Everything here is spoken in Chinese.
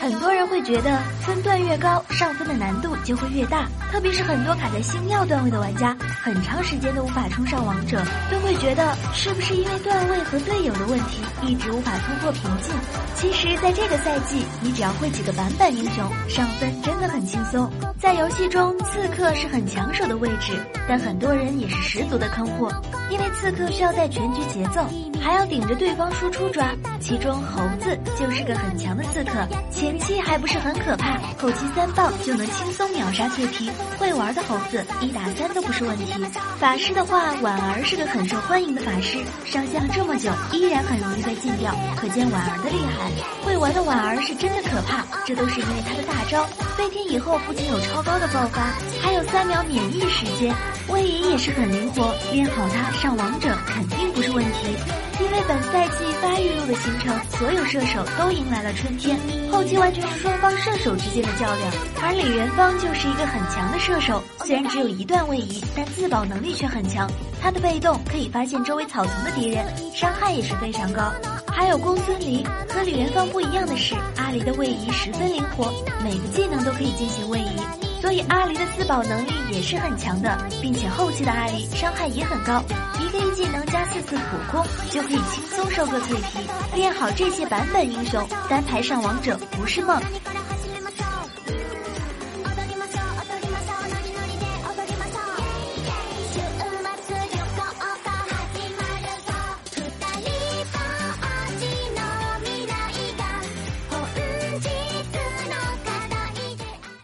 很多人会觉得分段越高，上分的难度就会越大，特别是很多卡在星耀段位的玩家，很长时间都无法冲上王者，都会觉得是不是因为段位和队友的问题，一直无法突破瓶颈。其实，在这个赛季，你只要会几个版本英雄，上分真的很轻松。在游戏中，刺客是很抢手的位置，但很多人也是十足的坑货，因为刺客需要在全局节奏，还要顶着对方输出抓。其中猴子就是个很强的刺客，前期还不是很可怕，后期三棒就能轻松秒杀脆皮。会玩的猴子一打三都不是问题。法师的话，婉儿是个很受欢迎的法师，上线了这么久，依然很容易被禁掉，可见婉儿的厉害。会玩的婉儿是真的可怕，这都是因为她的大招飞天以后不仅有超高的爆发，还有三秒免疫时间。位移也是很灵活，练好它上王者肯定不是问题。形成，所有射手都迎来了春天，后期完全是双方射手之间的较量。而李元芳就是一个很强的射手，虽然只有一段位移，但自保能力却很强。他的被动可以发现周围草丛的敌人，伤害也是非常高。还有公孙离，和李元芳不一样的是，阿离的位移十分灵活，每个技能都可以进行位移。所以阿离的自保能力也是很强的，并且后期的阿离伤害也很高，一技能加四次普攻就可以轻松收割脆皮。练好这些版本英雄，单排上王者不是梦。